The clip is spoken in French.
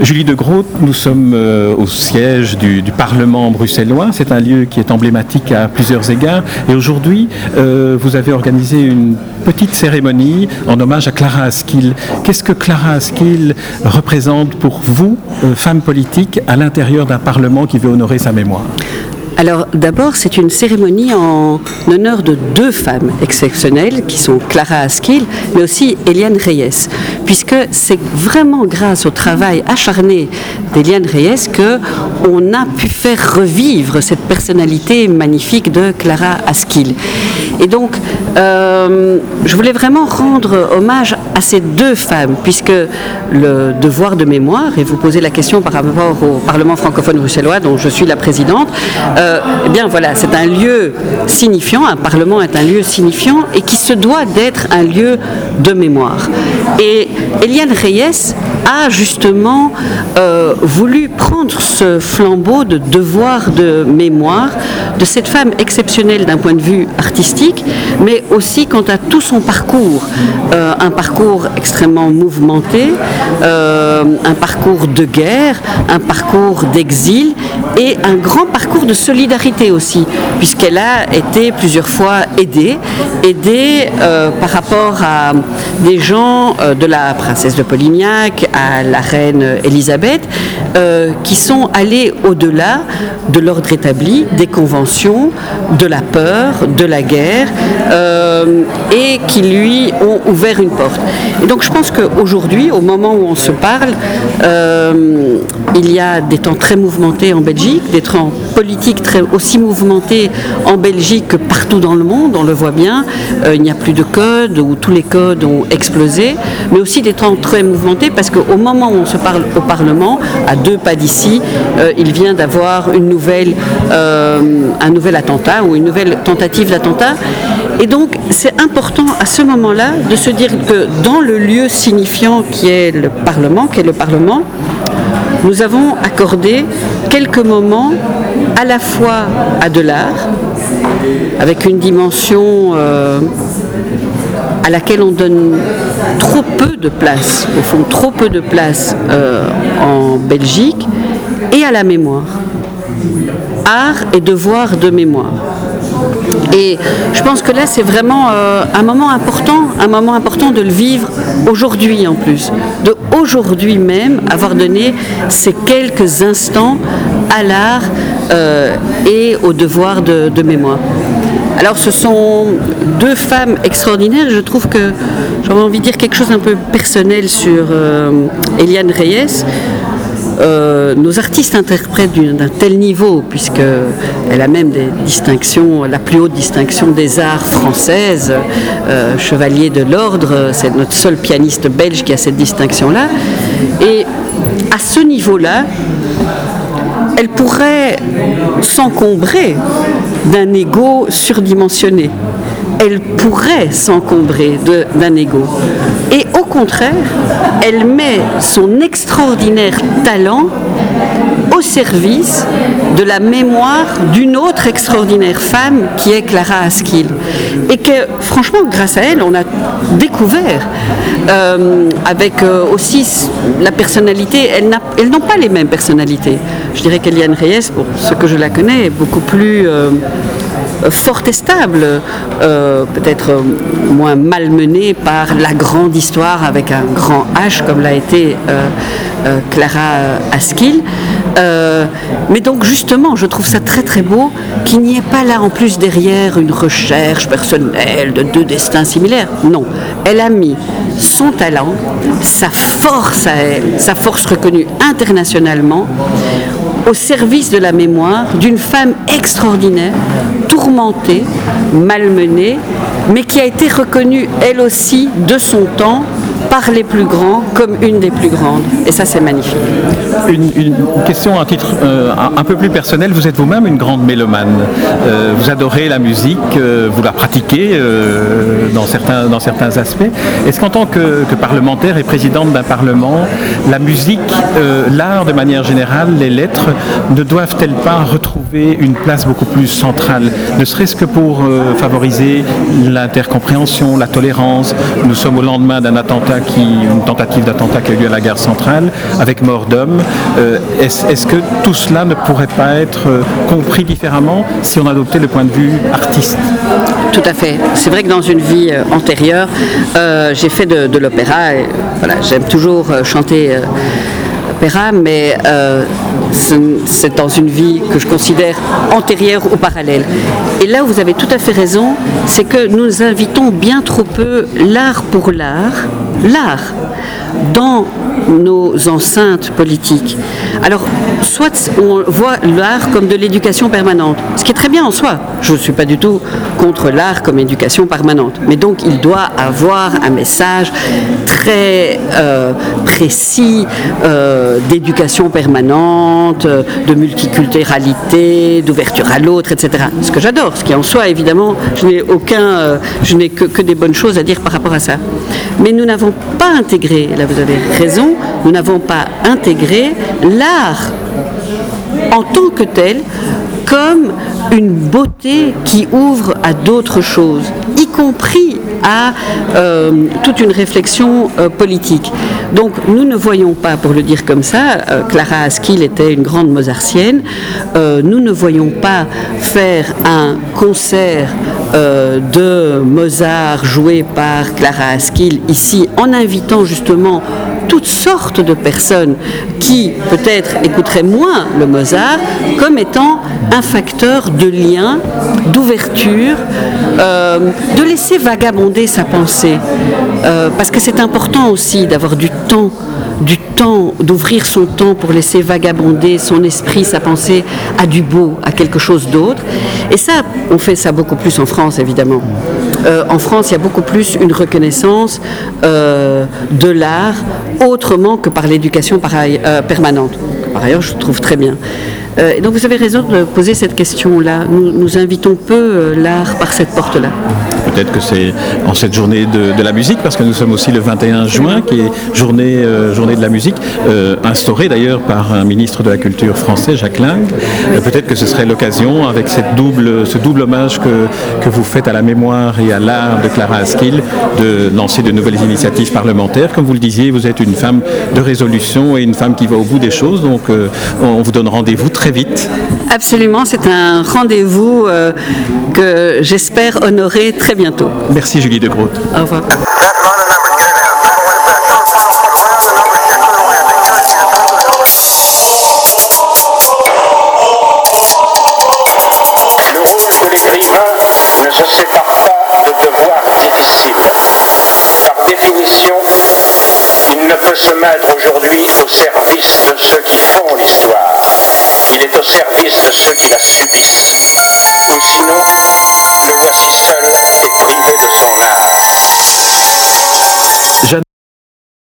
Julie de Groot, nous sommes euh, au siège du, Parlement bruxellois. C'est un lieu qui est emblématique à plusieurs égards. Et aujourd'hui, euh, vous avez organisé une petite cérémonie en hommage à Clara Askill. Qu'est-ce que Clara Askill représente pour vous, euh, femme politique, à l'intérieur d'un Parlement qui veut honorer sa mémoire? Alors d'abord, c'est une cérémonie en honneur de deux femmes exceptionnelles qui sont Clara Askill, mais aussi Eliane Reyes, puisque c'est vraiment grâce au travail acharné d'Eliane Reyes que on a pu faire revivre cette personnalité magnifique de Clara Askill. Et donc, euh, je voulais vraiment rendre hommage à ces deux femmes, puisque le devoir de mémoire, et vous posez la question par rapport au Parlement francophone bruxellois, dont je suis la présidente, euh, eh bien voilà, c'est un lieu signifiant, un Parlement est un lieu signifiant et qui se doit d'être un lieu de mémoire. Et Eliane Reyes a justement euh, voulu prendre ce flambeau de devoir de mémoire de cette femme exceptionnelle d'un point de vue artistique, mais aussi quant à tout son parcours. Euh, un parcours extrêmement mouvementé, euh, un parcours de guerre, un parcours d'exil et un grand parcours de solidarité aussi, puisqu'elle a été plusieurs fois aidée, aidée par rapport à des gens de la princesse de Polignac à la reine Elisabeth, euh, qui sont allés au-delà de l'ordre établi, des conventions, de la peur, de la guerre, euh, et qui lui ont ouvert une porte. Et donc je pense qu'aujourd'hui, au moment où on se parle, euh, il y a des temps très mouvementés en Belgique, des temps politiques très, aussi mouvementés en Belgique que partout dans le monde, on le voit bien. Il n'y a plus de codes, où tous les codes ont explosé, mais aussi des temps très mouvementés parce qu'au moment où on se parle au Parlement, à deux pas d'ici, euh, il vient d'avoir une nouvelle, euh, un nouvel attentat ou une nouvelle tentative d'attentat. Et donc, c'est important à ce moment-là de se dire que dans le lieu signifiant qui est le Parlement, qui est le Parlement, nous avons accordé quelques moments à la fois à de l'art, avec une dimension euh, à laquelle on donne trop peu de place, au fond trop peu de place euh, en Belgique, et à la mémoire. Art et devoir de mémoire. Et je pense que là, c'est vraiment euh, un moment important, un moment important de le vivre aujourd'hui en plus. De aujourd'hui même avoir donné ces quelques instants à l'art euh, et au devoir de, de mémoire. Alors ce sont deux femmes extraordinaires. Je trouve que j'aurais envie de dire quelque chose d'un peu personnel sur euh, Eliane Reyes. Euh, nos artistes interprètent d'un tel niveau, puisqu'elle a même des distinctions, la plus haute distinction des arts françaises, euh, chevalier de l'ordre, c'est notre seul pianiste belge qui a cette distinction-là. Et à ce niveau-là, elle pourrait s'encombrer d'un ego surdimensionné. Elle pourrait s'encombrer d'un ego. Et au contraire, elle met son extraordinaire talent au service de la mémoire d'une autre extraordinaire femme qui est Clara Askill. Et que franchement, grâce à elle, on a découvert euh, avec euh, aussi la personnalité, elles n'ont pas les mêmes personnalités. Je dirais qu'Eliane Reyes, pour ce que je la connais, est beaucoup plus euh, forte et stable, euh, peut-être euh, moins malmenée par la grande histoire avec un grand H comme l'a été euh, euh, Clara Askill. Euh, mais donc justement, je trouve ça très très beau qu'il n'y ait pas là en plus derrière une recherche personnelle de deux destins similaires. Non, elle a mis son talent, sa force à elle, sa force reconnue internationalement, au service de la mémoire d'une femme extraordinaire, tourmentée, malmenée, mais qui a été reconnue elle aussi de son temps par les plus grands comme une des plus grandes. Et ça, c'est magnifique. Une, question à titre euh, un, peu plus personnel. Vous êtes vous-même une grande mélomane. Euh, vous adorez la musique, euh, vous la pratiquez dans, certains, aspects. Est-ce qu'en tant que, que parlementaire et présidente d'un parlement, la musique, l'art de manière générale, les lettres, ne doivent-elles pas retrouver une place beaucoup plus centrale, ne serait-ce que pour favoriser l'intercompréhension, la tolérance Nous sommes au lendemain d'un attentat qui, une tentative d'attentat qui a eu lieu à la gare centrale, avec mort d'hommes. Euh, Est-ce que tout cela ne pourrait pas être euh, compris différemment si on adoptait le point de vue artiste? Tout à fait. C'est vrai que dans une vie euh, antérieure, j'ai fait de, l'opéra. et, Voilà, j'aime toujours chanter mais euh, ce- c'est dans une vie que je considère antérieure ou parallèle. Et là où vous avez tout à fait raison, c'est que nous invitons bien trop peu l'art pour l'art, l'art, dans nos enceintes politiques. Alors, soit on voit l'art comme de l'éducation permanente, ce qui est très bien en soi. Je ne suis pas du tout contre l'art comme éducation permanente. Mais donc, il doit avoir un message très euh, précis euh, d'éducation permanente, de multiculturalité, d'ouverture à l'autre, etc. Ce que j'adore, ce qui en soi, évidemment, je n'ai aucun, euh, je n'ai que, que des bonnes choses à dire par rapport à ça. Mais nous n'avons pas intégré, là vous avez raison, nous n'avons pas intégré l'art en tant que tel comme une beauté qui ouvre à d'autres choses, y compris à euh, toute une réflexion euh, politique. Donc nous ne voyons pas, pour le dire comme ça, euh, Clara Askill était une grande mozartienne, nous ne voyons pas faire un concert de Mozart joué par Clara Askill ici en invitant justement toutes sortes de personnes qui peut-être écouteraient moins le Mozart comme étant un facteur de lien, d'ouverture, euh, de laisser vagabonder sa pensée. Euh, parce que c'est important aussi d'avoir du temps, du temps, d'ouvrir son temps pour laisser vagabonder son esprit, sa pensée à du beau, à quelque chose d'autre. Et ça, on fait ça beaucoup plus en France, évidemment. Euh, en France, il y a beaucoup plus une reconnaissance euh, de l'art autrement que par l'éducation euh, permanente. Par ailleurs, je trouve très bien. Et donc vous avez raison de poser cette question-là. Nous, nous invitons peu l'art par cette porte-là. Peut-être que c'est en cette journée de, la musique, parce que nous sommes aussi le 21 juin, qui est journée, euh, journée de la musique, euh, instaurée d'ailleurs par un ministre de la Culture français, Jacques Lang. Euh, Peut-être que ce serait l'occasion, avec cette double, ce double hommage que, que vous faites à la mémoire et à l'art de Clara Askill, de lancer de nouvelles initiatives parlementaires. Comme vous le disiez, vous êtes une femme de résolution et une femme qui va au bout des choses, donc euh, on vous donne rendez-vous très vite. Absolument, c'est un rendez-vous que j'espère honorer très bientôt. Merci Julie de Groot. Au revoir. peut se mettre aujourd'hui au service de ceux qui font l'histoire. Il est au service de ceux qui la subissent. Ou sinon, le voici seul et privé de son art.